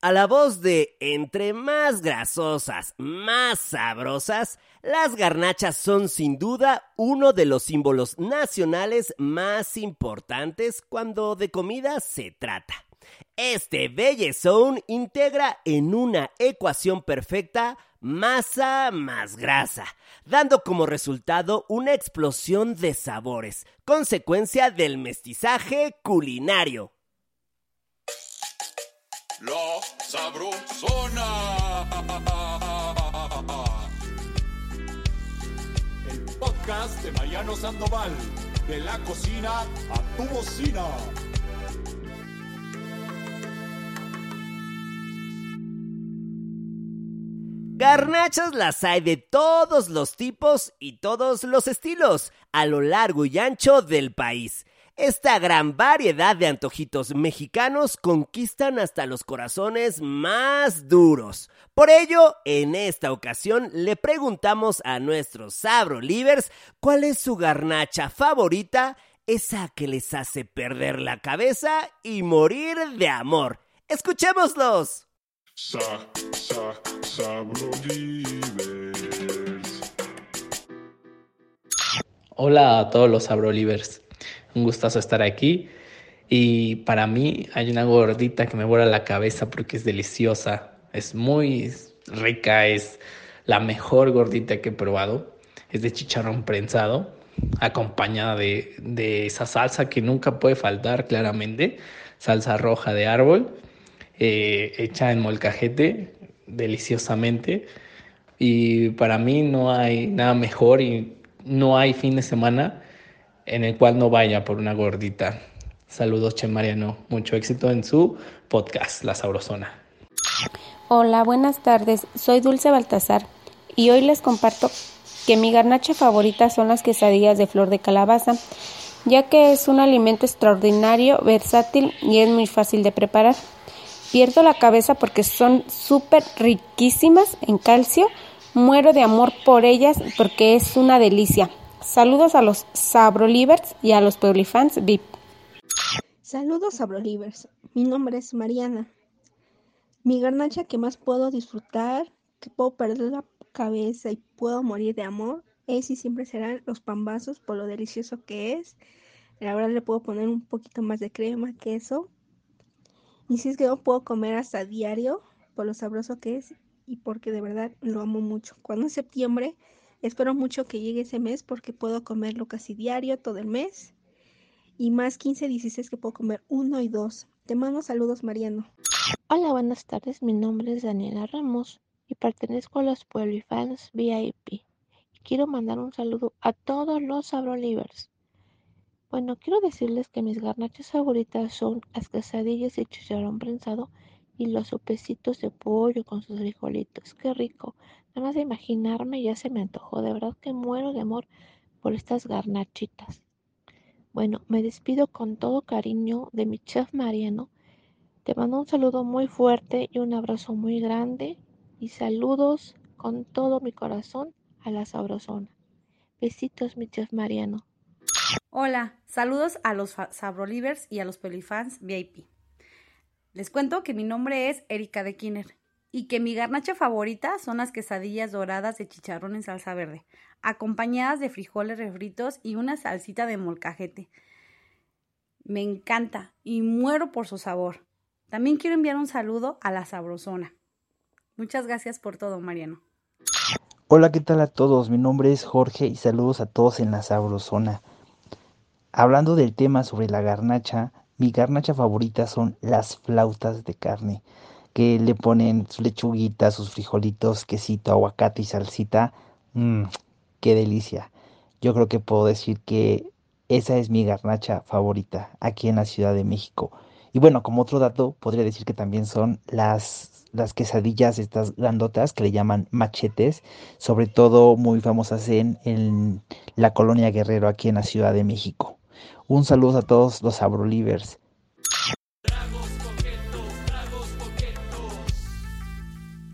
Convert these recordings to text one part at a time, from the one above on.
A la voz de entre más grasosas, más sabrosas, las garnachas son sin duda uno de los símbolos nacionales más importantes cuando de comida se trata. Este bellezón integra en una ecuación perfecta masa más grasa, dando como resultado una explosión de sabores, consecuencia del mestizaje culinario. La sabrosona. El podcast de Mariano Sandoval, de la cocina a tu bocina. Garnachas las hay de todos los tipos y todos los estilos a lo largo y ancho del país. Esta gran variedad de antojitos mexicanos conquistan hasta los corazones más duros. Por ello, en esta ocasión le preguntamos a nuestros Sabro Livers cuál es su garnacha favorita, esa que les hace perder la cabeza y morir de amor. ¡Escuchémoslos! Sa, sa, sabro livers. Hola a todos los Sabrolivers. Un gustazo estar aquí. Y para mí hay una gordita que me vuela la cabeza porque es deliciosa. Es muy rica. Es la mejor gordita que he probado. Es de chicharrón prensado, acompañada de, de esa salsa que nunca puede faltar, claramente. Salsa roja de árbol, eh, hecha en molcajete, deliciosamente. Y para mí no hay nada mejor y no hay fin de semana en el cual no vaya por una gordita. Saludos, Che Mariano. Mucho éxito en su podcast, La Sabrosona. Hola, buenas tardes. Soy Dulce Baltasar y hoy les comparto que mi garnacha favorita son las quesadillas de flor de calabaza, ya que es un alimento extraordinario, versátil y es muy fácil de preparar. Pierdo la cabeza porque son súper riquísimas en calcio. Muero de amor por ellas porque es una delicia. Saludos a los Sabrolivers y a los Publifans VIP. Saludos Sabrolivers, mi nombre es Mariana. Mi garnacha que más puedo disfrutar, que puedo perder la cabeza y puedo morir de amor, es y siempre serán los pambazos por lo delicioso que es. La verdad le puedo poner un poquito más de crema, queso. Y si es que no puedo comer hasta diario por lo sabroso que es y porque de verdad lo amo mucho. Cuando es septiembre, espero mucho que llegue ese mes porque puedo comerlo casi diario todo el mes y más 15, 16 que puedo comer uno y dos. Te mando saludos, Mariano. Hola, buenas tardes. Mi nombre es Daniela Ramos y pertenezco a los Pueblifans VIP. Y quiero mandar un saludo a todos los Sabrolivers. Bueno, quiero decirles que mis garnachas favoritas son las quesadillas y chicharrón prensado y los sopecitos de pollo con sus frijolitos. Qué rico. Nada más de imaginarme ya se me antojó. De verdad que muero de amor por estas garnachitas. Bueno, me despido con todo cariño de mi chef Mariano. Te mando un saludo muy fuerte y un abrazo muy grande. Y saludos con todo mi corazón a la sabrosona. Besitos, mi chef Mariano. Hola, saludos a los Sabrolivers y a los Pelifans VIP. Les cuento que mi nombre es Erika de Kiner y que mi garnacha favorita son las quesadillas doradas de chicharrón en salsa verde, acompañadas de frijoles refritos y una salsita de molcajete. Me encanta y muero por su sabor. También quiero enviar un saludo a la sabrosona. Muchas gracias por todo, Mariano. Hola, ¿qué tal a todos? Mi nombre es Jorge y saludos a todos en la sabrosona. Hablando del tema sobre la garnacha, mi garnacha favorita son las flautas de carne, que le ponen su lechuguita, sus frijolitos, quesito, aguacate y salsita. Mmm, qué delicia. Yo creo que puedo decir que esa es mi garnacha favorita aquí en la Ciudad de México. Y bueno, como otro dato, podría decir que también son las, las quesadillas, estas grandotas que le llaman machetes, sobre todo muy famosas en, en la colonia Guerrero aquí en la Ciudad de México. Un saludo a todos los Abrolivers.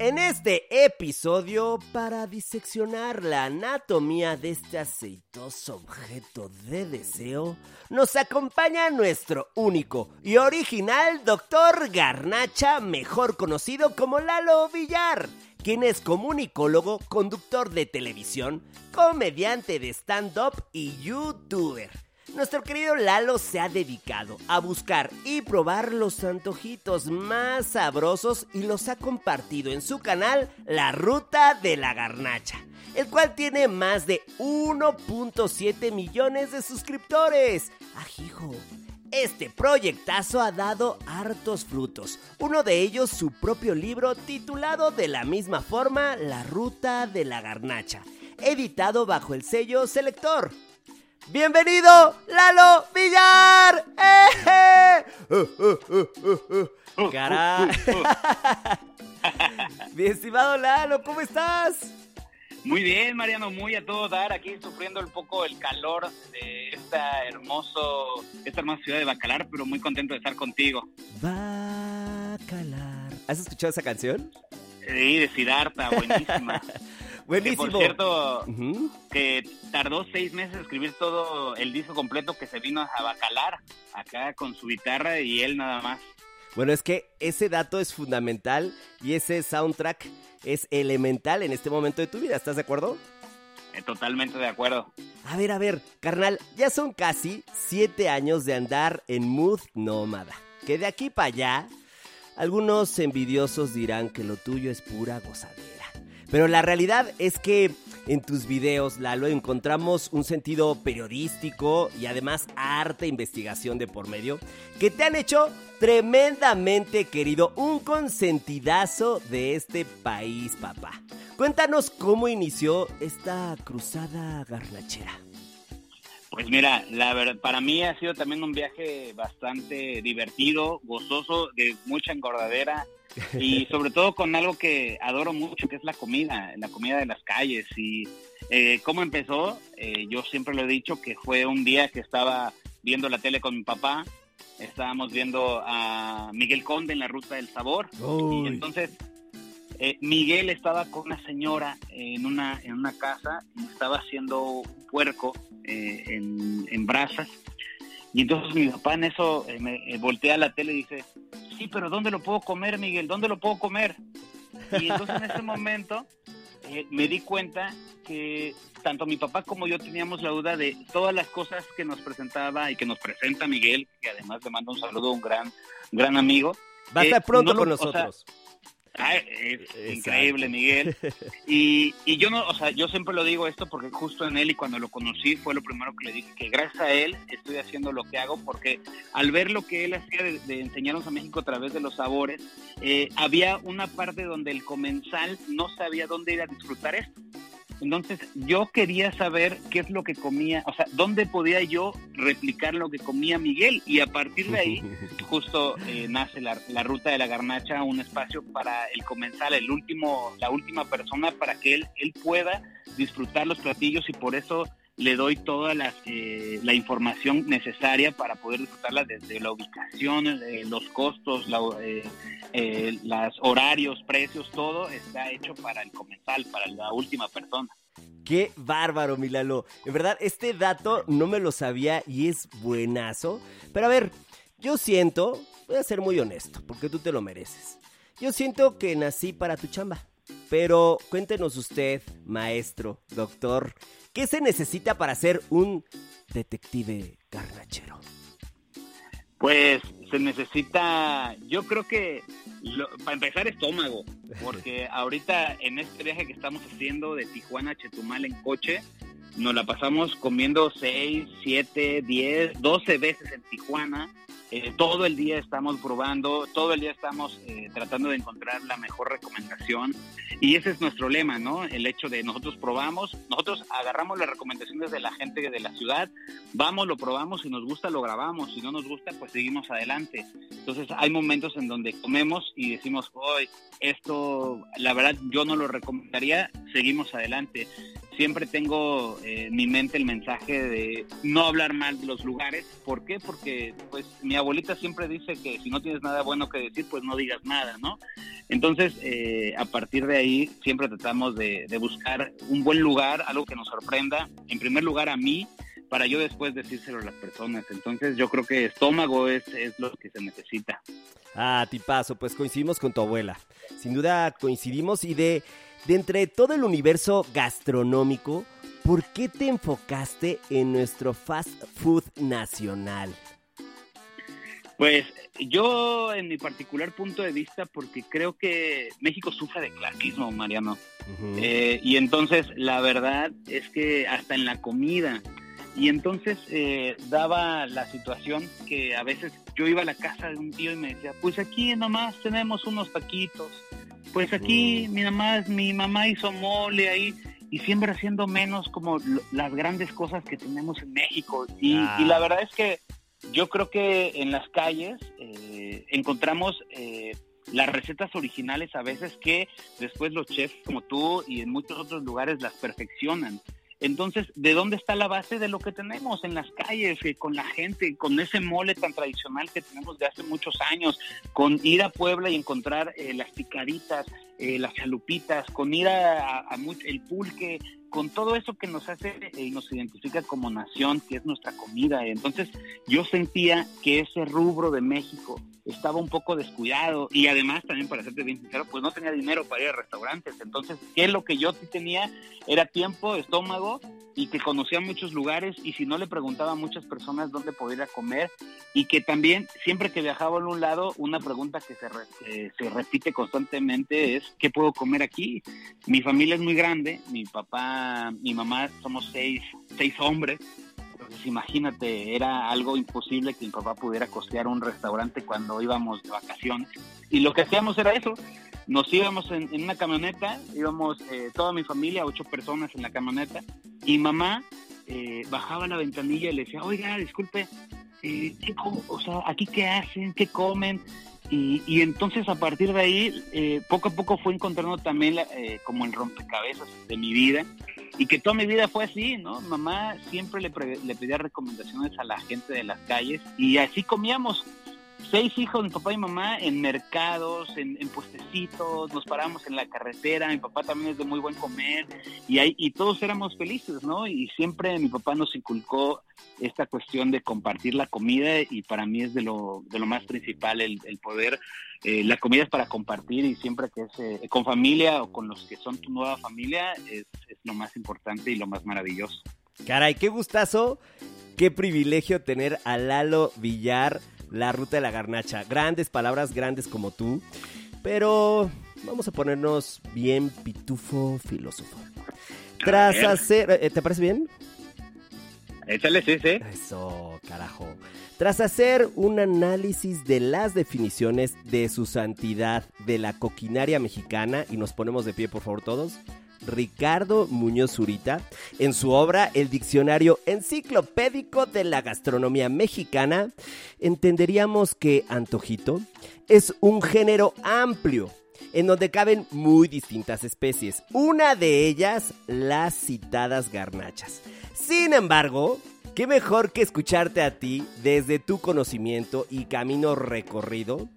En este episodio, para diseccionar la anatomía de este aceitoso objeto de deseo, nos acompaña nuestro único y original Doctor Garnacha, mejor conocido como Lalo Villar, quien es comunicólogo, conductor de televisión, comediante de stand-up y youtuber. Nuestro querido Lalo se ha dedicado a buscar y probar los antojitos más sabrosos y los ha compartido en su canal La Ruta de la Garnacha, el cual tiene más de 1.7 millones de suscriptores. ¡Ajijo! Este proyectazo ha dado hartos frutos, uno de ellos su propio libro titulado de la misma forma La Ruta de la Garnacha, editado bajo el sello Selector. ¡Bienvenido, Lalo Villar! ¡Eh! ¡Caray! Mi estimado Lalo, ¿cómo estás? Muy bien, Mariano, muy a todo dar, aquí sufriendo un poco el calor de esta hermoso, esta hermosa ciudad de Bacalar, pero muy contento de estar contigo. Bacalar. ¿Has escuchado esa canción? Sí, de Siddhartha, buenísima. Buenísimo. Que, por cierto, que tardó seis meses escribir todo el disco completo que se vino a Bacalar, acá con su guitarra y él nada más. Bueno, es que ese dato es fundamental y ese soundtrack es elemental en este momento de tu vida, ¿estás de acuerdo? Eh, totalmente de acuerdo. A ver, a ver, carnal, ya son casi siete años de andar en mood nómada. Que de aquí para allá, algunos envidiosos dirán que lo tuyo es pura gozadera. Pero la realidad es que en tus videos, Lalo, encontramos un sentido periodístico y además arte e investigación de por medio que te han hecho tremendamente querido, un consentidazo de este país, papá. Cuéntanos cómo inició esta cruzada garnachera. Pues mira, la verdad, para mí ha sido también un viaje bastante divertido, gozoso, de mucha engordadera y sobre todo con algo que adoro mucho, que es la comida, la comida de las calles. Y eh, cómo empezó, eh, yo siempre lo he dicho que fue un día que estaba viendo la tele con mi papá, estábamos viendo a Miguel Conde en la Ruta del Sabor, y entonces eh, Miguel estaba con una señora en una, en una casa y estaba haciendo un puerco en, en brasas. Y entonces mi papá en eso me voltea a la tele y dice, sí, pero ¿dónde lo puedo comer, Miguel? ¿Dónde lo puedo comer? Y entonces en ese momento eh, me di cuenta que tanto mi papá como yo teníamos la duda de todas las cosas que nos presentaba y que nos presenta Miguel, que además le mando un saludo, un gran, gran amigo. Va a estar eh, pronto con nosotros. Es increíble, Miguel. Y, y, yo no, o sea, yo siempre lo digo esto porque justo en él y cuando lo conocí fue lo primero que le dije, que gracias a él estoy haciendo lo que hago porque al ver lo que él hacía de, enseñarnos a México a través de los sabores, eh, había una parte donde el comensal no sabía dónde ir a disfrutar esto. Entonces yo quería saber qué es lo que comía, o sea, dónde podía yo replicar lo que comía Miguel. Y a partir de ahí justo eh, nace la, ruta de la garnacha, un espacio para el comensal, el último, la última persona para que él, él pueda disfrutar los platillos y por eso le doy toda la, eh, la información necesaria para poder disfrutarla desde la ubicación, eh, los costos, la, eh, los horarios, precios, todo está hecho para el comensal, para la última persona. Qué bárbaro, Milalo. En verdad, este dato no me lo sabía y es buenazo. Pero a ver, yo siento, voy a ser muy honesto, porque tú te lo mereces. Yo siento que nací para tu chamba. Pero cuéntenos usted, maestro, doctor, ¿qué se necesita para ser un detective garnachero? Pues se necesita, yo creo que para empezar estómago, porque ahorita en este viaje que estamos haciendo de Tijuana a Chetumal en coche, nos la pasamos comiendo 6, 7, 10, 12 veces en Tijuana eh, todo el día estamos probando, todo el día estamos eh, tratando de encontrar la mejor recomendación y ese es nuestro lema, ¿no? El hecho de nosotros probamos, nosotros agarramos las recomendaciones de la gente de la ciudad, vamos, lo probamos, si nos gusta lo grabamos, si no nos gusta pues seguimos adelante. Entonces hay momentos en donde comemos y decimos, hoy esto la verdad yo no lo recomendaría, seguimos adelante siempre tengo eh, en mi mente el mensaje de no hablar mal de los lugares. ¿Por qué? Porque pues mi abuelita siempre dice que si no tienes nada bueno que decir, pues no digas nada, ¿no? Entonces, eh, a partir de ahí, siempre tratamos de, de buscar un buen lugar, algo que nos sorprenda, en primer lugar a mí, para yo después decírselo a las personas. Entonces yo creo que estómago es, es lo que se necesita. Ah, tipazo, pues coincidimos con tu abuela. Sin duda coincidimos y de, de entre todo el universo gastronómico, ¿por qué te enfocaste en nuestro fast food nacional? Pues yo en mi particular punto de vista, porque creo que México sufre de clasismo, Mariano. Eh, y entonces la verdad es que hasta en la comida. Y entonces eh, daba la situación que a veces yo iba a la casa de un tío y me decía, pues aquí nomás tenemos unos taquitos. Pues aquí mi mamá, mi mamá hizo mole ahí y siempre haciendo menos como las grandes cosas que tenemos en México. Y, Ah. y la verdad es que yo creo que en las calles eh, encontramos eh, las recetas originales a veces que después los chefs como tú y en muchos otros lugares las perfeccionan. Entonces, ¿de dónde está la base de lo que tenemos en las calles, eh, con la gente, con ese mole tan tradicional que tenemos de hace muchos años, con ir a Puebla y encontrar eh, las picaditas, eh, las chalupitas, con ir a, a- el pulque, con todo eso que nos hace eh, y nos identifica como nación, que es nuestra comida. Entonces, yo sentía que ese rubro de México estaba un poco descuidado y además también para serte bien sincero pues no tenía dinero para ir a restaurantes. Entonces qué es lo que yo sí tenía era tiempo estómago y que conocía muchos lugares y si no le preguntaba a muchas personas dónde poder ir a comer y que también siempre que viajaba a un lado una pregunta que se, que se repite constantemente es ¿qué puedo comer aquí? Mi familia es muy grande, mi papá, mi mamá somos seis, seis hombres entonces imagínate, era algo imposible que mi papá pudiera costear un restaurante cuando íbamos de vacaciones. Y lo que hacíamos era eso, nos íbamos en, una camioneta, íbamos eh, toda mi familia, ocho personas en la camioneta, y mamá eh, bajaba la ventanilla y le decía, oiga, disculpe, eh, ¿qué o sea, ¿aquí qué hacen? ¿Qué comen? Y, y entonces a partir de ahí, eh, poco a poco fue encontrando también la- eh, como el rompecabezas de mi vida y que toda mi vida fue así, ¿no? Mamá siempre le, le pedía recomendaciones a la gente de las calles y así comíamos. Seis hijos, mi papá y mamá, en mercados, en, en puestecitos, nos parábamos en la carretera, mi papá también es de muy buen comer y, ahí, y todos éramos felices, ¿no? Y siempre mi papá nos inculcó esta cuestión de compartir la comida y para mí es de lo, de lo más principal el, el poder, eh, la comida es para compartir y siempre que es eh, con familia o con los que son tu nueva familia es, es lo más importante y lo más maravilloso. Caray, qué gustazo, qué privilegio tener a Lalo Villar, la ruta de la garnacha. Grandes palabras, grandes como tú. Pero vamos a ponernos bien pitufo filósofo. Tras hacer... eh, ¿Te parece bien? Échale, sí, sí. Eso, carajo. Tras hacer un análisis de las definiciones de su santidad de la coquinaria mexicana, y nos ponemos de pie por favor todos, Ricardo Muñoz Zurita, en su obra El Diccionario Enciclopédico de la Gastronomía Mexicana, entenderíamos que antojito es un género amplio en donde caben muy distintas especies, una de ellas las citadas garnachas. Sin embargo, qué mejor que escucharte a ti desde tu conocimiento y camino recorrido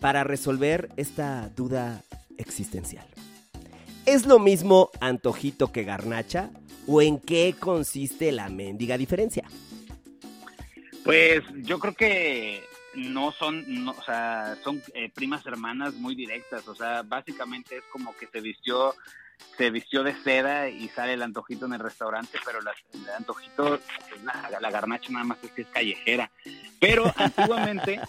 para resolver esta duda existencial. ¿Es lo mismo antojito que garnacha? ¿O en qué consiste la mendiga diferencia? Pues yo creo que no son, no, o sea, son eh, primas hermanas muy directas, o sea, básicamente es como que se vistió, se vistió de seda y sale el antojito en el restaurante, pero la- el antojito, la, la garnacha nada más es que es callejera. Pero antiguamente,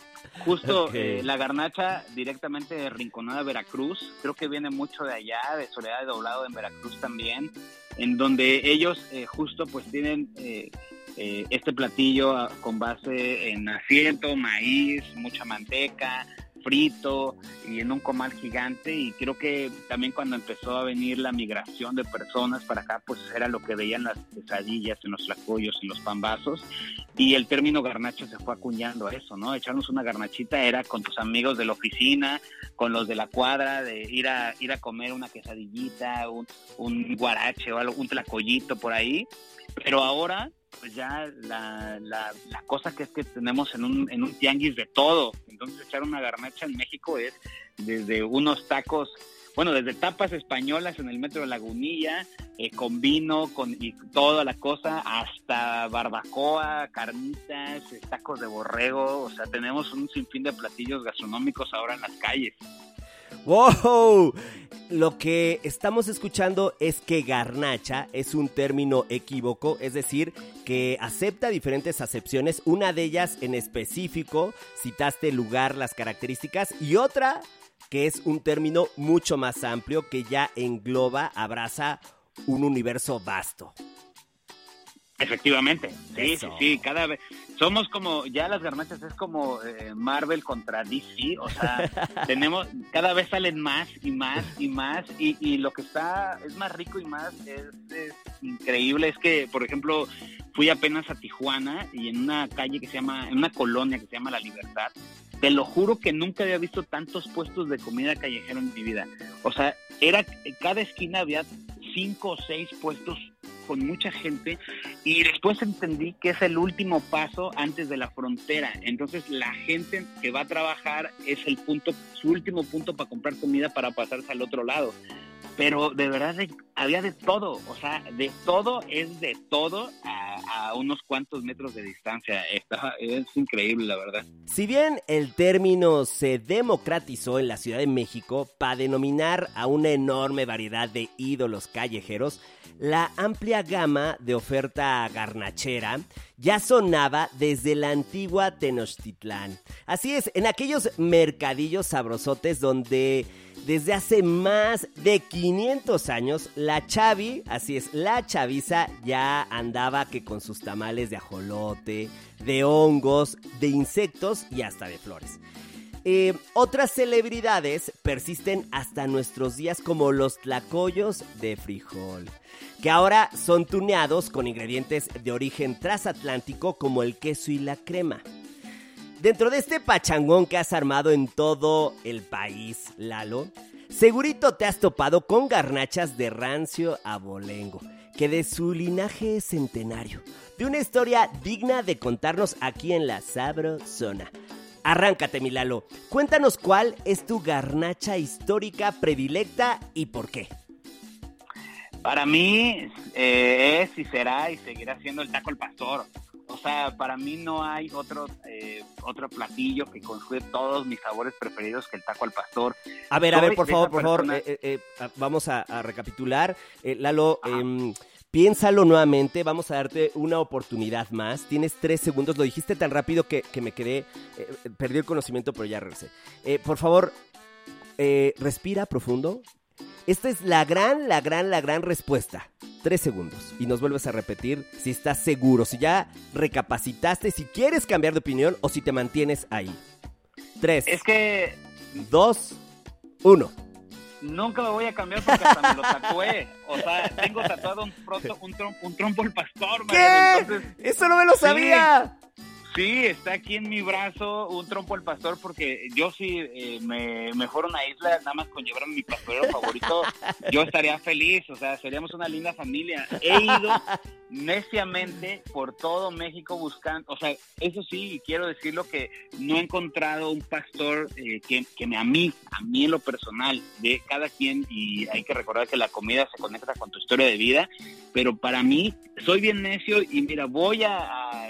justo eh, la garnacha directamente de Rinconada, Veracruz, creo que viene mucho de allá, de Soledad de Doblado en Veracruz también, en donde ellos eh, justo pues tienen eh, eh, este platillo ah, con base en asiento, maíz, mucha manteca, frito y en un comal gigante y creo que también cuando empezó a venir la migración de personas para acá pues era lo que veían las quesadillas en los tlacoyos y los pambazos y el término garnacha se fue acuñando a eso, ¿no? Echarnos una garnachita era con tus amigos de la oficina, con los de la cuadra, de ir a ir a comer una quesadillita, un, un guarache o algo, un tlacoyito por ahí, pero ahora pues ya la, la, la cosa que es que tenemos en un, en un tianguis de todo. Entonces echar una garnacha en México es desde unos tacos, bueno, desde tapas españolas en el metro de Lagunilla, eh, con vino, con y toda la cosa, hasta barbacoa, carnitas, eh, tacos de borrego, o sea, tenemos un sinfín de platillos gastronómicos ahora en las calles. ¡Wow! Lo que estamos escuchando es que garnacha es un término equívoco, es decir, que acepta diferentes acepciones, una de ellas en específico, citaste el lugar, las características, y otra que es un término mucho más amplio que ya engloba, abraza un universo vasto. Efectivamente, sí, Eso. sí, sí, cada vez somos como, ya las garnachas es como eh, Marvel contra DC, o sea, tenemos, cada vez salen más y más y más, y, y lo que está, es más rico y más, es, es increíble, es que, por ejemplo, fui apenas a Tijuana y en una calle que se llama, en una colonia que se llama La Libertad, te lo juro que nunca había visto tantos puestos de comida callejera en mi vida, o sea, era, cada esquina había cinco o seis puestos con mucha gente y después entendí que es el último paso antes de la frontera. Entonces la gente que va a trabajar es el punto, su último punto para comprar comida para pasarse al otro lado. Pero de verdad había de todo, o sea, de todo es de todo a, unos cuantos metros de distancia. Es increíble, la verdad. Si bien el término se democratizó en la Ciudad de México para denominar a una enorme variedad de ídolos callejeros, la amplia gama de oferta garnachera ya sonaba desde la antigua Tenochtitlán. Así es, en aquellos mercadillos sabrosotes donde desde hace más de 500 años la Chavi, así es, la chaviza ya andaba que con sus tamales de ajolote, de hongos, de insectos y hasta de flores. Eh, otras celebridades persisten hasta nuestros días como los tlacoyos de frijol, que ahora son tuneados con ingredientes de origen transatlántico como el queso y la crema. Dentro de este pachangón que has armado en todo el país, Lalo, segurito te has topado con garnachas de rancio abolengo, que de su linaje es centenario, de una historia digna de contarnos aquí en la Sabrosona. Arráncate, mi Lalo. Cuéntanos cuál es tu garnacha histórica predilecta y por qué. Para mí eh, es y será y seguirá siendo el taco al pastor. O sea, para mí no hay otro eh, otro platillo que conjugue todos mis sabores preferidos que el taco al pastor. A ver, a ver, por favor, por favor, persona- eh, eh, eh, vamos a, a recapitular. Eh, Lalo, em, piénsalo nuevamente, vamos a darte una oportunidad más. Tienes tres segundos, lo dijiste tan rápido que, que me quedé, eh, perdí el conocimiento, pero ya regresé. Por favor, eh, respira profundo. Esta es la gran, la gran, la gran respuesta. Tres segundos. Y nos vuelves a repetir si estás seguro, si ya recapacitaste, si quieres cambiar de opinión o si te mantienes ahí. Tres. Es que Dos. Uno. nunca me voy a cambiar porque hasta me lo tatué. O sea, tengo tatuado un, proto- un, trom- un trompo al pastor. ¿Qué? Entonces- Eso no me lo sabía. Sí, está aquí en mi brazo un trompo al pastor porque yo sí eh, me mejor una isla nada más con llevar a mi pastorero favorito, yo estaría feliz, o sea, seríamos una linda familia. He ido neciamente por todo México buscando, o sea, eso sí, quiero decirlo que no he encontrado un pastor eh, que, que me a mí, a mí en lo personal, de cada quien, y hay que recordar que la comida se conecta con tu historia de vida, pero para mí, soy bien necio y mira, voy a, a,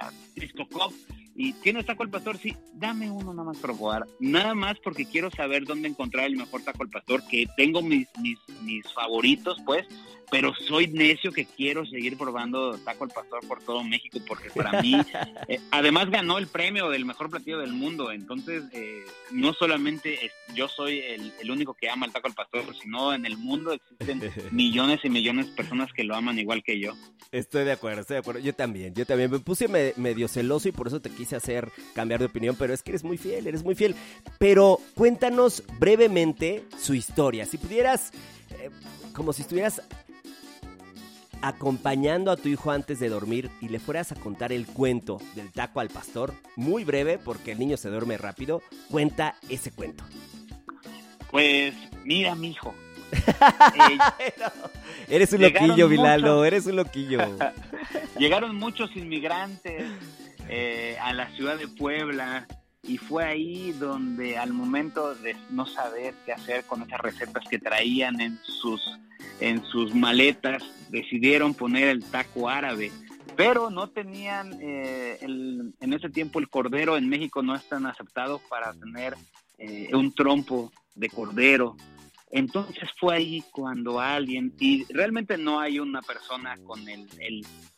a Club y ¿tienes taco al pastor? Sí, dame uno nada más para probar. Nada más porque quiero saber dónde encontrar el mejor taco al pastor, que tengo mis, mis, mis favoritos, pues, pero soy necio que quiero seguir probando taco al pastor por todo México, porque para mí, eh, además ganó el premio del mejor platillo del mundo, entonces eh, no solamente es- yo soy el, el único que ama el taco al pastor, sino en el mundo existen millones y millones de personas que lo aman igual que yo. Estoy de acuerdo, estoy de acuerdo. Yo también, yo también. Me puse me- medio celoso y por eso te quise hacer cambiar de opinión, pero es que eres muy fiel, eres muy fiel. Pero cuéntanos brevemente su historia. Si pudieras, eh, como si estuvieras acompañando a tu hijo antes de dormir y le fueras a contar el cuento del taco al pastor, muy breve porque el niño se duerme rápido, cuenta ese cuento. Pues mira, mijo. Eh, Eres un loquillo, Vilalo, muchos. eres un loquillo. llegaron muchos inmigrantes eh, a la ciudad de Puebla. Y fue ahí donde al momento de no saber qué hacer con esas recetas que traían en sus en sus maletas decidieron poner el taco árabe. Pero no tenían eh, el, en ese tiempo el cordero en México no es tan aceptado para tener eh, un trompo de cordero entonces fue ahí cuando alguien, y realmente no hay una persona con el,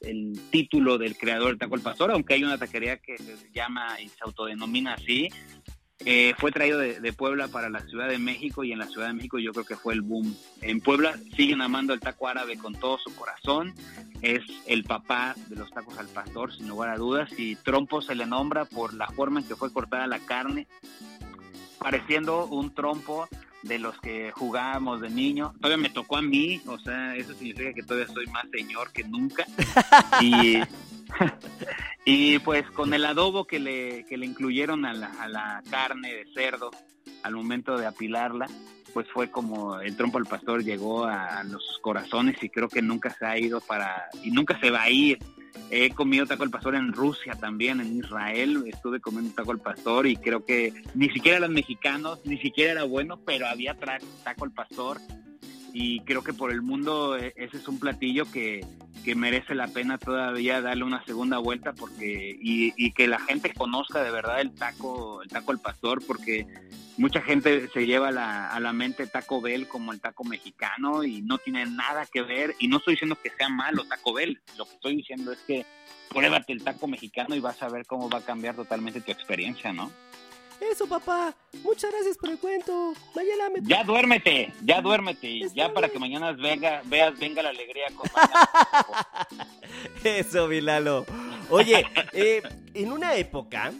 el, título del creador del taco al pastor, aunque hay una taquería que se llama y se autodenomina así, eh, fue traído de, Puebla para la Ciudad de México y en la Ciudad de México yo creo que fue el boom. En Puebla siguen amando el taco árabe con todo su corazón. Es el papá de los tacos al pastor, sin lugar a dudas. Y trompo se le nombra por la forma en que fue cortada la carne, pareciendo un trompo de los que jugábamos de niño. Todavía me tocó a mí, o sea, eso significa que todavía soy más señor que nunca. y, y pues con el adobo que le, que le incluyeron a la, a la carne de cerdo al momento de apilarla, pues fue como el trompo al pastor llegó a, los corazones y creo que nunca se ha ido para, y nunca se va a ir. He comido taco al pastor en Rusia también, en Israel, estuve comiendo taco al pastor y creo que ni siquiera eran mexicanos, ni siquiera era bueno, pero había taco al pastor. Y creo que por el mundo e, ese es un platillo que, que merece la pena todavía darle una segunda vuelta porque y, y, que la gente conozca de verdad el taco el taco al pastor porque mucha gente se lleva la, a la mente Taco Bell como el taco mexicano y no tiene nada que ver y no estoy diciendo que sea malo Taco Bell lo que estoy diciendo es que pruébate el taco mexicano y vas a ver cómo va a cambiar totalmente tu experiencia no eso, papá. Muchas gracias por el cuento. Mañana me... Ya duérmete, ya duérmete. ya para que mañana venga, veas, venga la alegría con Eso, Vilalo. Oye, eh, en una época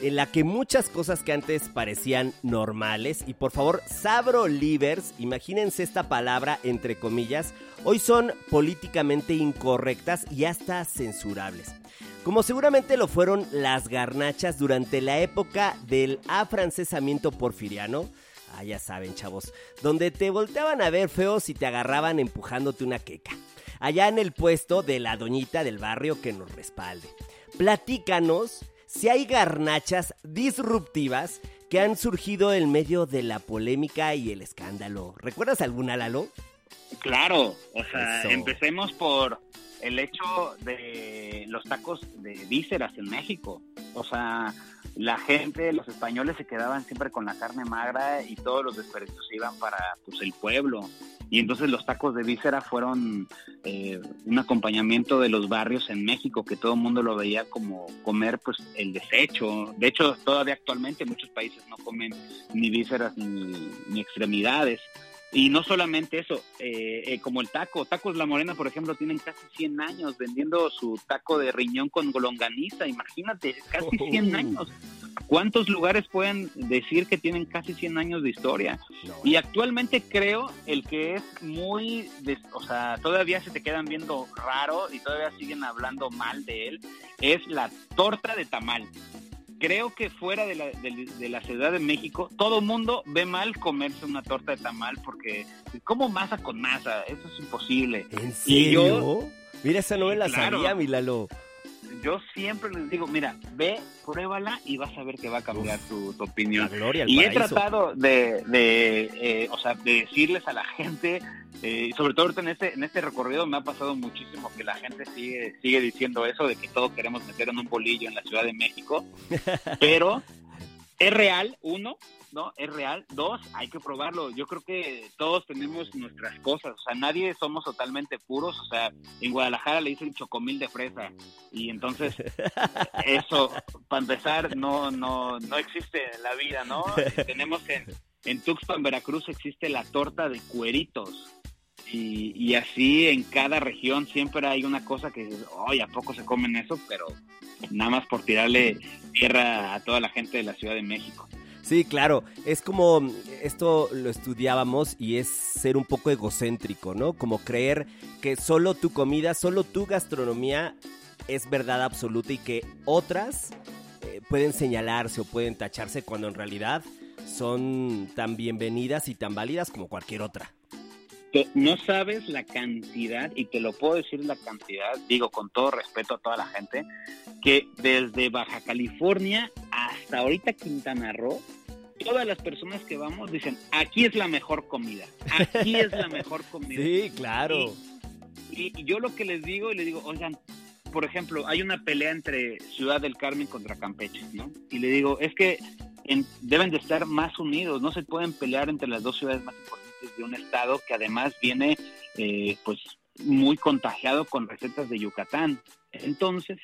en la que muchas cosas que antes parecían normales, y por favor, sabro livers, imagínense esta palabra entre comillas, hoy son políticamente incorrectas y hasta censurables como seguramente lo fueron las garnachas durante la época del afrancesamiento porfiriano. Ah, ya saben, chavos, donde te volteaban a ver feos y te agarraban empujándote una queca. Allá en el puesto de la doñita del barrio que nos respalde. Platícanos si hay garnachas disruptivas que han surgido en medio de la polémica y el escándalo. ¿Recuerdas alguna, Lalo? Claro, o sea, empecemos por el hecho de los tacos de vísceras en México. O sea, la gente, los españoles se quedaban siempre con la carne magra y todos los desperdicios iban para pues, el pueblo. Y entonces los tacos de víscera fueron eh, un acompañamiento de los barrios en México, que todo el mundo lo veía como comer pues el desecho. De hecho, todavía actualmente muchos países no comen ni vísceras ni extremidades. Y no solamente eso, eh, eh, como el taco, Tacos La Morena, por ejemplo, tienen casi 100 años vendiendo su taco de riñón con golonganiza, imagínate, casi 100 años. ¿Cuántos lugares pueden decir que tienen casi 100 años de historia? Y actualmente creo el que es muy, o sea, todavía se te quedan viendo raro y todavía siguen hablando mal de él, es la torta de tamal creo que fuera de la, de, la Ciudad de México, todo mundo ve mal comerse una torta de tamal porque como masa con masa, eso es imposible. ¿En serio? Mira, esa novela sabía, Milalo yo siempre les digo, mira, ve, pruébala y vas a ver que va a cambiar tu, opinión. y he tratado de, de eh, o sea, de decirles a la gente, eh, sobre todo en este, en este recorrido me ha pasado muchísimo que la gente sigue, sigue diciendo eso, de que todos queremos meter en un bolillo en la Ciudad de México, pero es real, uno, ¿no? Es real. Dos, hay que probarlo. Yo creo que todos tenemos nuestras cosas, o sea, nadie somos totalmente puros, o sea, en Guadalajara le dicen chocomil de fresa y entonces eso, para empezar, no, no, no existe en la vida, ¿no? Tenemos en, en Tuxpan, Veracruz, existe la torta de cueritos. Y, y, así en cada región siempre hay una cosa que, oye, ¿a poco se comen eso? Pero nada más por tirarle tierra a toda la gente de la Ciudad de México. Sí, claro, es como esto lo estudiábamos y es ser un poco egocéntrico, ¿no? Como creer que solo tu comida, solo tu gastronomía es verdad absoluta y que otras eh, pueden señalarse o pueden tacharse cuando en realidad son tan bienvenidas y tan válidas como cualquier otra. No sabes la cantidad, y te lo puedo decir la cantidad, digo con todo respeto a toda la gente, que desde Baja California hasta ahorita Quintana Roo, todas las personas que vamos dicen, aquí es la mejor comida, aquí es la mejor comida. Sí, claro. Y, y yo lo que les digo, y les digo, oigan, por ejemplo, hay una pelea entre Ciudad del Carmen contra Campeche, ¿no? Y le digo, es que en- deben de estar más unidos, no se pueden pelear entre las dos ciudades más importantes de un estado que además viene, eh, pues, muy contagiado con recetas de Yucatán. Entonces,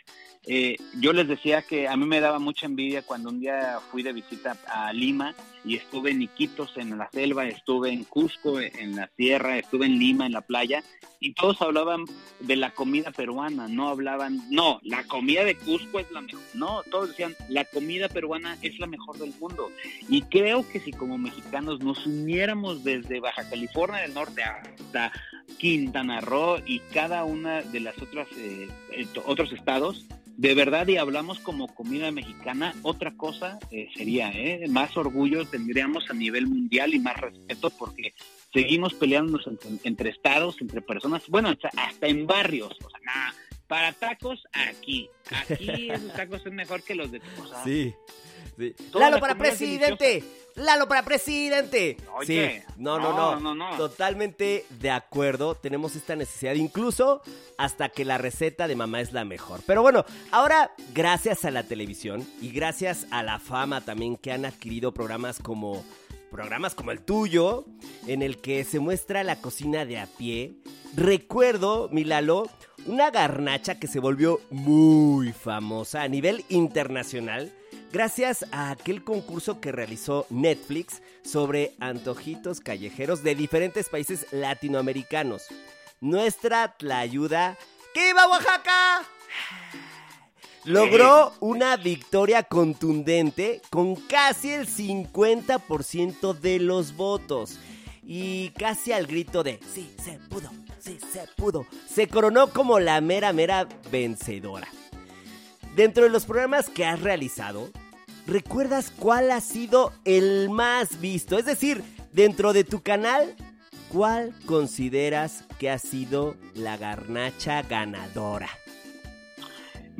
eh, yo les decía que a mí me daba mucha envidia cuando un día fui de visita a Lima y estuve en Iquitos, en la selva, estuve en Cusco, en la sierra, estuve en Lima, en la playa, y todos hablaban de la comida peruana, no hablaban, no, la comida de Cusco es la mejor, no, todos decían, la comida peruana es la mejor del mundo. Y creo que si como mexicanos nos uniéramos desde Baja California del Norte hasta Quintana Roo y cada una de las otras eh, eh, otros estados, de verdad y hablamos como comida mexicana, otra cosa eh, sería, ¿eh? más orgullo tendríamos a nivel mundial y más respeto porque seguimos peleándonos entre, entre estados, entre personas, bueno, hasta, hasta en barrios, o sea, nada, para tacos aquí, aquí esos tacos son mejor que los de o sea, Sí. sí. Lalo la para presidente. Lalo para presidente. Oye, sí. No, no, no, no, no, no. Totalmente de acuerdo. Tenemos esta necesidad, incluso hasta que la receta de mamá es la mejor. Pero bueno, ahora, gracias a la televisión y gracias a la fama también que han adquirido programas como programas como el tuyo, en el que se muestra la cocina de a pie. Recuerdo, mi Lalo, una garnacha que se volvió muy famosa a nivel internacional gracias a aquel concurso que realizó Netflix sobre antojitos callejeros de diferentes países latinoamericanos. Nuestra tlayuda, ¡que iba Oaxaca! Logró una victoria contundente con casi el 50% de los votos. Y casi al grito de sí se pudo, se pudo, se coronó como la mera mera vencedora. Dentro de los programas que has realizado, ¿recuerdas cuál ha sido el más visto? Es decir, dentro de tu canal, ¿cuál consideras que ha sido la garnacha ganadora?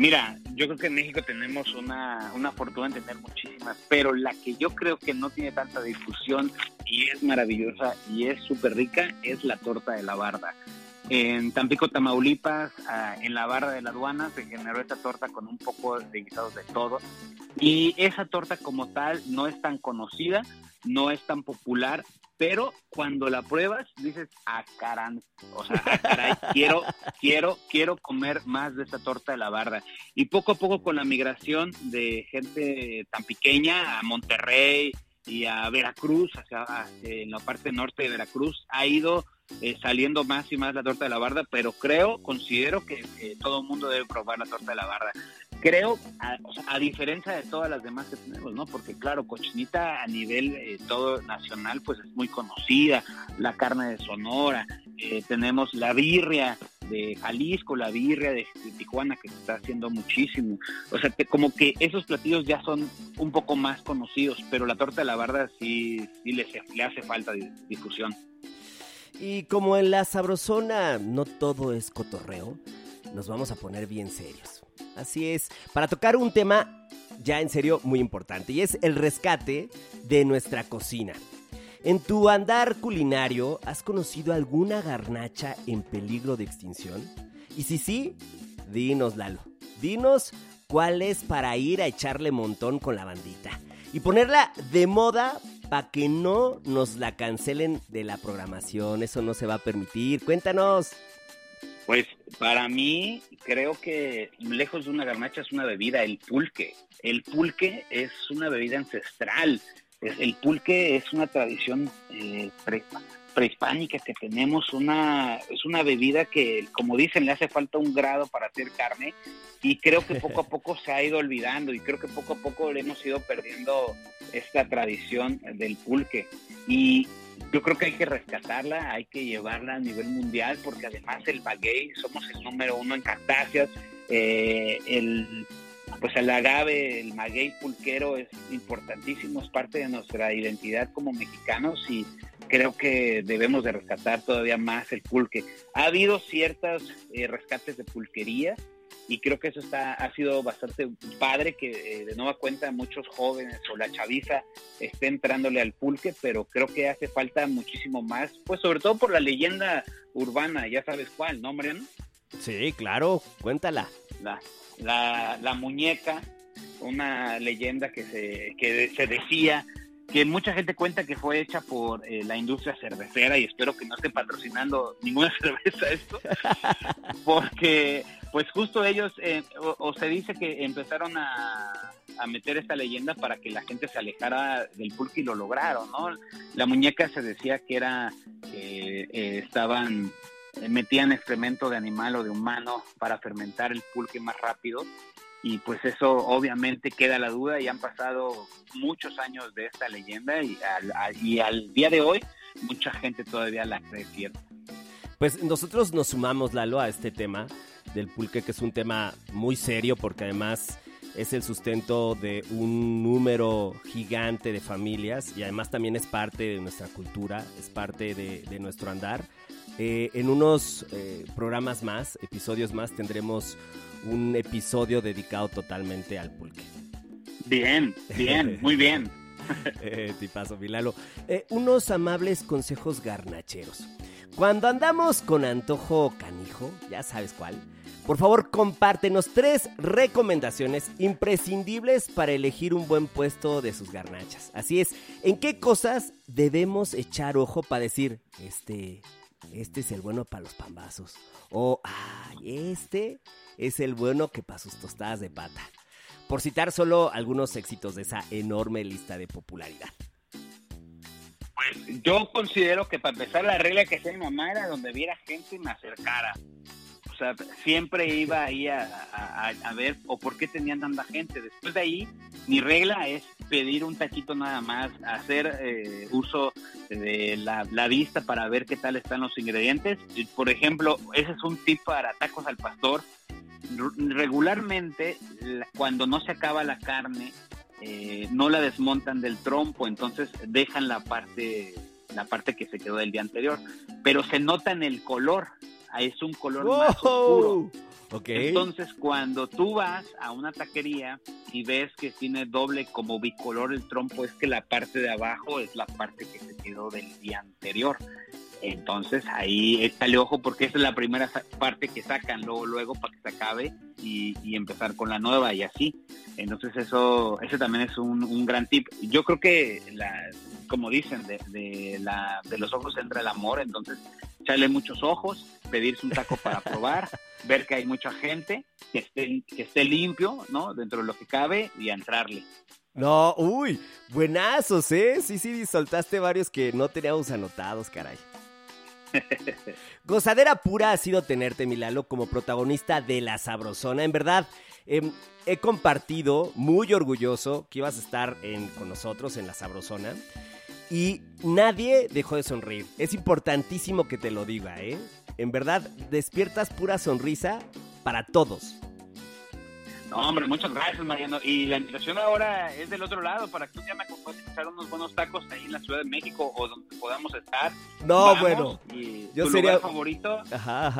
Mira, yo creo que en México tenemos una, una fortuna de tener muchísimas, pero la que yo creo que no tiene tanta difusión y es maravillosa y es súper rica es la torta de la barda. En Tampico, Tamaulipas, ah, en la barra de la aduana, se generó esta torta con un poco de guisados de todo. Y esa torta como tal no es tan conocida, no es tan popular, pero cuando la pruebas dices, ah, o sea, ah, caray, quiero, quiero, quiero comer más de esta torta de la barda. Y poco a poco con la migración de gente tan pequeña a Monterrey y a Veracruz, hacia, en la parte norte de Veracruz, ha ido eh, saliendo más y más la torta de la barda, pero creo, considero que todo el mundo debe probar la torta de la barda. Creo, a, o sea, a diferencia de todas las demás que tenemos, ¿no? Porque claro, cochinita a nivel eh, todo nacional, pues es muy conocida, la carne de Sonora, eh, tenemos la birria de Jalisco, la birria de, Tijuana que se está haciendo muchísimo. O sea, que como que esos platillos ya son un poco más conocidos, pero la torta de la barda sí, sí le, le hace falta difusión. Y como en la sabrosona no todo es cotorreo, nos vamos a poner bien serios. Así es, para tocar un tema ya en serio muy importante y es el rescate de nuestra cocina. En tu andar culinario, ¿has conocido alguna garnacha en peligro de extinción? Y si sí, dinos Lalo, dinos cuál es para ir a echarle montón con la bandita y ponerla de moda para que no nos la cancelen de la programación. Eso no se va a permitir. Cuéntanos. Pues para mí creo que lejos de una garnacha es una bebida, el pulque. El pulque es una bebida ancestral. El pulque es una tradición eh, pre, prehispánica que tenemos, una, es una bebida que, como dicen, le hace falta un grado para hacer carne y creo que poco a poco se ha ido olvidando y creo que poco a poco le hemos ido perdiendo esta tradición del pulque. Y yo creo que hay que rescatarla, hay que llevarla a nivel mundial, porque además el maguey, somos el número uno en cactáceas, eh, el, pues el agave, el maguey pulquero es importantísimo, es parte de nuestra identidad como mexicanos y creo que debemos de rescatar todavía más el pulque. Ha habido ciertos eh, rescates de pulquería y creo que eso está ha sido bastante padre que eh, de nueva cuenta muchos jóvenes o la chaviza esté entrándole al pulque, pero creo que hace falta muchísimo más, pues sobre todo por la leyenda urbana, ya sabes cuál, ¿no, Mariano? Sí, claro, cuéntala. La, la, la muñeca, una leyenda que se, que se decía que mucha gente cuenta que fue hecha por eh, la industria cervecera y espero que no esté patrocinando ninguna cerveza esto, porque pues justo ellos, eh, o, se dice que empezaron a, a, meter esta leyenda para que la gente se alejara del pulque y lo lograron, ¿no? La muñeca se decía que era, eh, estaban, metían excremento de animal o de humano para fermentar el pulque más rápido y pues eso obviamente queda la duda y han pasado muchos años de esta leyenda y al, y al día de hoy mucha gente todavía la cree cierta. Pues nosotros nos sumamos, Lalo, a este tema del pulque, que es un tema muy serio porque además es el sustento de un número gigante de familias y además también es parte de nuestra cultura, es parte de, nuestro andar. Eh, en unos eh, programas más, episodios más, tendremos un episodio dedicado totalmente al pulque. Bien, bien, muy bien. eh, tipazo, Milalo. Eh, unos amables consejos garnacheros. Cuando andamos con antojo canijo, ya sabes cuál, por favor compártenos tres recomendaciones imprescindibles para elegir un buen puesto de sus garnachas. Así es, ¿en qué cosas debemos echar ojo para decir, este, este es el bueno para los pambazos? O, ay, este es el bueno que para sus tostadas de pata. Por citar solo algunos éxitos de esa enorme lista de popularidad. Pues yo considero que para empezar la regla que hacía mi mamá era donde viera gente me acercara. Siempre iba ahí a, ver o por qué tenían tanta gente. Después de ahí, mi regla es pedir un taquito nada más, hacer eh, uso de la, la, vista para ver qué tal están los ingredientes. Por ejemplo, ese es un tip para tacos al pastor regularmente cuando no se acaba la carne eh, no la desmontan del trompo, entonces dejan la parte la parte que se quedó del día anterior, pero se nota en el color, es un color más oscuro. Entonces, cuando tú vas a una taquería y ves que tiene doble como bicolor el trompo, es que la parte de abajo es la parte que se quedó del día anterior. Entonces ahí échale ojo porque esa es la primera parte que sacan luego, luego para que se acabe y, empezar con la nueva y así. Entonces eso, ese también es un, gran tip. Yo creo que, la, como dicen, de, la, de los ojos entra el amor, entonces echarle muchos ojos, pedirse un taco para probar, ver que hay mucha gente, que esté, que esté limpio, ¿no? Dentro de lo que cabe y entrarle. No, uy, buenazos, ¿eh? Sí, sí, soltaste varios que no teníamos anotados, caray. Gozadera pura ha sido tenerte, Milalo, como protagonista de La Sabrosona. En verdad, em, he compartido, muy orgulloso, que ibas a estar con nosotros en La Sabrosona. Y nadie dejó de sonreír. Es importantísimo que te lo diga, ¿eh? En verdad, despiertas pura sonrisa para todos. No, hombre, muchas gracias, Mariano. Y la invitación ahora es del otro lado para que un día me acompañes a echar unos buenos tacos ahí en la Ciudad de México o donde podamos estar. No, bueno. Y yo tu sería favorito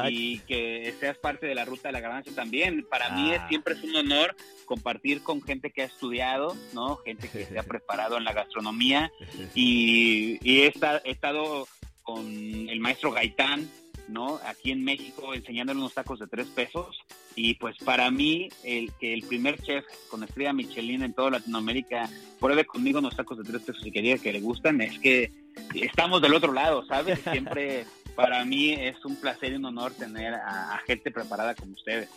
y que seas parte de la ruta de la ganancia también. Para mí es, ah. siempre es un honor compartir con gente que ha estudiado, ¿no? Gente que se ha preparado en la gastronomía y, y he estado con el maestro Gaitán, ¿no? Aquí en México enseñándole unos tacos de tres pesos. Y pues para mí, el que el primer chef con estrella Michelin en toda Latinoamérica pruebe conmigo unos tacos de tres pesos y que diga que le gustan, es que estamos del otro lado, ¿sabes? Siempre para mí es un placer y un honor tener a, gente preparada como ustedes.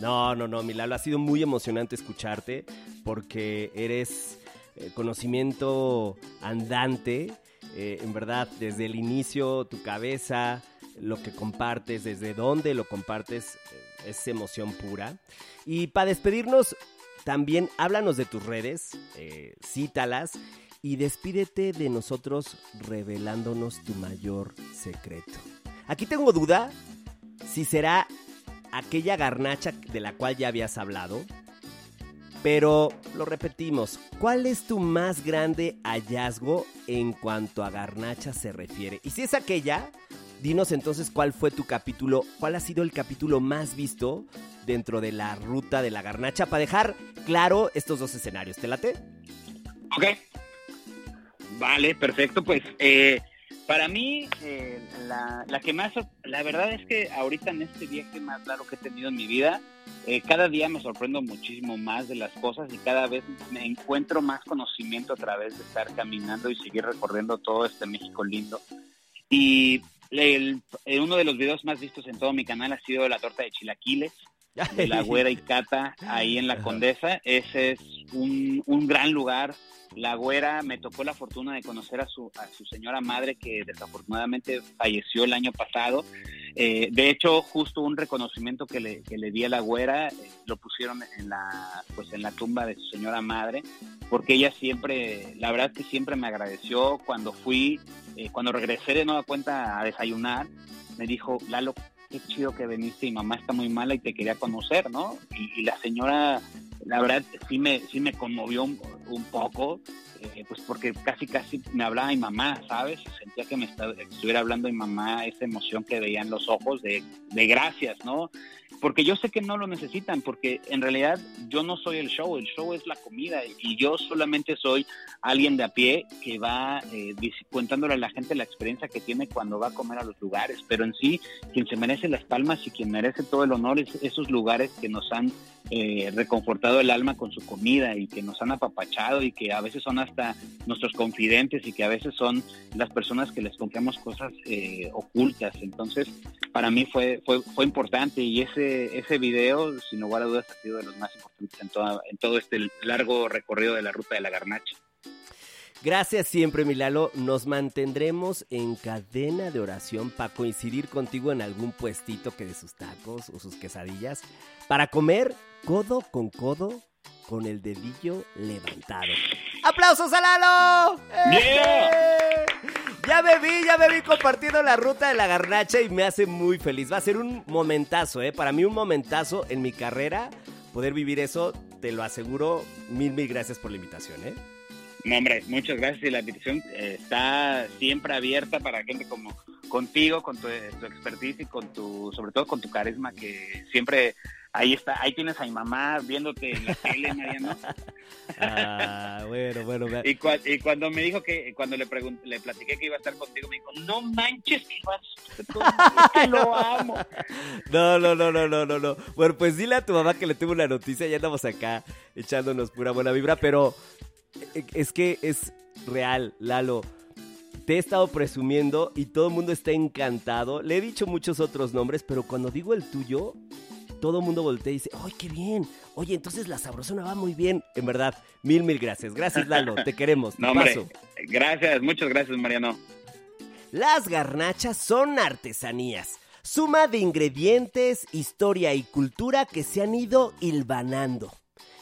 No, no, no, Milalo, ha sido muy emocionante escucharte porque eres eh, conocimiento andante. Eh, en verdad, desde el inicio, tu cabeza, lo que compartes, desde dónde lo compartes, eh, es emoción pura. Y para despedirnos, también háblanos de tus redes, eh, cítalas y despídete de nosotros revelándonos tu mayor secreto. Aquí tengo duda si será aquella garnacha de la cual ya habías hablado, pero lo repetimos, ¿cuál es tu más grande hallazgo en cuanto a garnacha se refiere? Y si es aquella, Dinos entonces cuál fue tu capítulo, cuál ha sido el capítulo más visto dentro de la ruta de la garnacha para dejar claro estos dos escenarios. ¿Te late? Ok. Vale, perfecto. Pues eh, para mí, eh, la, la, que más, la verdad es que ahorita en este viaje más largo que he tenido en mi vida, eh, cada día me sorprendo muchísimo más de las cosas y cada vez me encuentro más conocimiento a través de estar caminando y seguir recorriendo todo este México lindo. Y el, uno de los videos más vistos en todo mi canal ha sido la torta de chilaquiles de la Güera y Cata ahí en la Condesa. Ese es un, un gran lugar la güera me tocó la fortuna de conocer a su, a su señora madre que desafortunadamente falleció el año pasado. Eh, de hecho, justo un reconocimiento que le, que le di a la güera eh, lo pusieron en la, pues en la tumba de su señora madre, porque ella siempre, la verdad es que siempre me agradeció cuando fui, eh, cuando regresé de nueva cuenta a desayunar, me dijo, Lalo, qué chido que viniste y mamá está muy mala y te quería conocer, ¿no? Y, y la señora la verdad sí me, sí me conmovió un, poco, eh, pues porque casi casi me hablaba mi mamá, ¿sabes? Sentía que me estuviera hablando mi mamá, esa emoción que veía en los ojos de, de gracias, ¿no? porque yo sé que no lo necesitan, porque en realidad yo no soy el show, el show es la comida y yo solamente soy alguien de a pie que va eh, contándole a la gente la experiencia que tiene cuando va a comer a los lugares, pero en sí quien se merece las palmas y quien merece todo el honor es esos lugares que nos han eh, reconfortado el alma con su comida y que nos han apapachado y que a veces son hasta nuestros confidentes y que a veces son las personas que les confiamos cosas eh, ocultas. Entonces, para mí fue, fue, fue importante y ese ese, video, sin lugar a dudas, ha sido de los más importantes en, en todo este largo recorrido de la ruta de la garnacha. Gracias siempre, Milalo. Nos mantendremos en cadena de oración para coincidir contigo en algún puestito que de sus tacos o sus quesadillas para comer codo con codo con el dedillo levantado. ¡Aplausos a Lalo! ¡Eh! Ya me vi, ya me vi compartiendo la ruta de la garnacha y me hace muy feliz. Va a ser un momentazo, ¿eh? Para mí un momentazo en mi carrera. Poder vivir eso, te lo aseguro. Mil, mil gracias por la invitación, ¿eh? No, hombre, muchas gracias y la invitación eh, está siempre abierta para gente como contigo, con tu, tu, expertise y con tu, sobre todo con tu carisma que siempre ahí está, ahí tienes a mi mamá viéndote en la tele, Mariano. ah, bueno, bueno. Y, y, cuando me dijo que, cuando le pregunté, le platiqué que iba a estar contigo, me dijo, no manches, que vas, lo amo. No, no, no, no, no, no, no. Bueno, pues dile a tu mamá que le tuvo una noticia, ya andamos acá echándonos pura buena vibra, pero es que es real, Lalo te he estado presumiendo y todo el mundo está encantado. Le he dicho muchos otros nombres, pero cuando digo el tuyo, todo el mundo voltea y dice, ¡ay, qué bien! Oye, entonces la sabrosona va muy bien. En verdad, mil, mil gracias. Gracias, Lalo. Te queremos. no, hombre, gracias, muchas gracias, Mariano. Las garnachas son artesanías. Suma de ingredientes, historia y cultura que se han ido hilvanando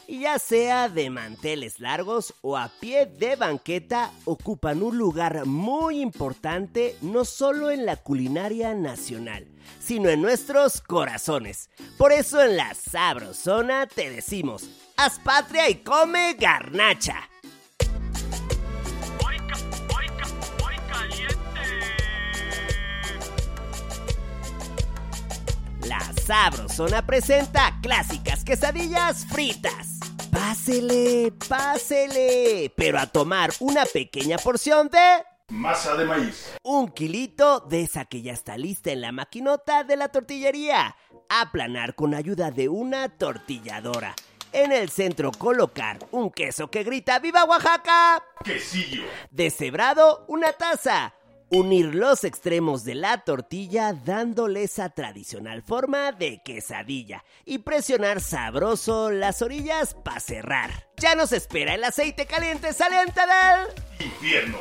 ya sea de manteles largos o a pie de banqueta, ocupan un lugar muy importante no solo en la culinaria nacional, sino en nuestros corazones. Por eso en la Sabrosona te decimos, haz patria y come garnacha. La Sabrosona presenta clásicas quesadillas fritas. Pásele, pásele, pero a tomar una pequeña porción de... Masa de maíz. Un kilito de esa que ya está lista en la maquinota de la tortillería. Aplanar con ayuda de una tortilladora. En el centro colocar un queso que grita ¡Viva Oaxaca! Quesillo. Deshebrado, una taza Unir los extremos de la tortilla dándole esa tradicional forma de quesadilla y presionar sabroso las orillas para cerrar. Ya nos espera el aceite caliente saliente del infierno.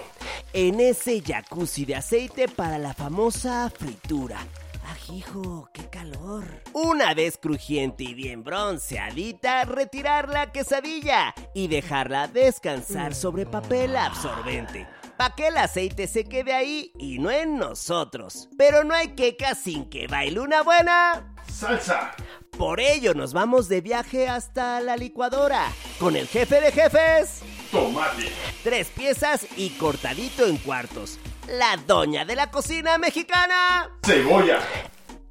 En ese jacuzzi de aceite para la famosa fritura. ¡Ajijo, qué calor! Una vez crujiente y bien bronceadita, retirar la quesadilla y dejarla descansar sobre papel absorbente para que el aceite se quede ahí y no en nosotros. Pero no hay queca sin que baile una buena salsa. Por ello nos vamos de viaje hasta la licuadora con el jefe de jefes. Tomate. Tres piezas y cortadito en cuartos. La doña de la cocina mexicana. Cebolla.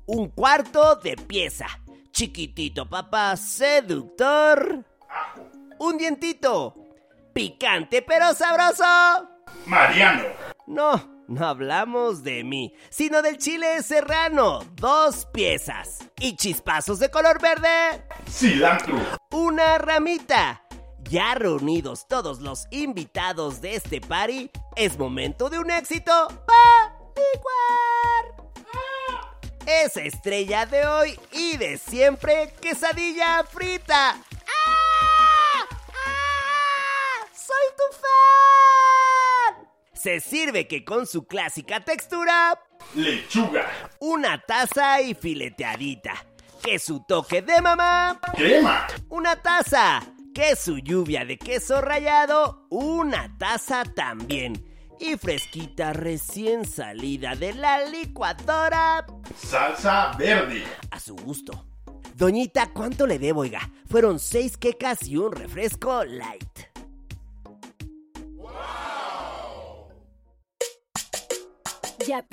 Un cuarto de pieza chiquitito papá seductor, un dientito, picante pero sabroso. Mariano. No, no hablamos de mí, sino del chile serrano, dos piezas. Y chispazos de color verde. Cilantro. Una ramita. Ya reunidos todos los invitados de este party, es momento de un éxito para licuar. Esa estrella de hoy y de siempre, quesadilla frita. ¡Ah! ¡Ah! ¡Soy tu fan! Se sirve que con su clásica textura, Lechuga. una taza y fileteadita. Que su toque de mamá, Crema. una taza. Que su lluvia de queso rallado, una taza también. Y fresquita recién salida de la licuadora, Salsa verde. a su gusto. Doñita, ¿cuánto le debo, oiga? Fueron seis quecas y un refresco light. Ya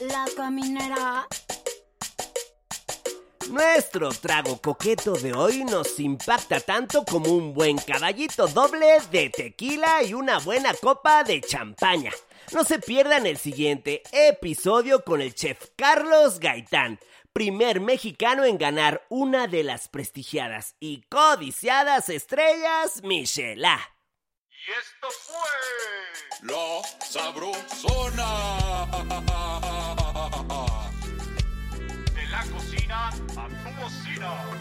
la caminera. Nuestro trago coqueto de hoy nos impacta tanto como un buen caballito doble de tequila y una buena copa de champaña. No se pierdan el siguiente episodio con el chef Carlos Gaitán, primer mexicano en ganar una de las prestigiadas y codiciadas estrellas Michelin. Y esto fue La Sabrosona. De la cocina a tu bocina.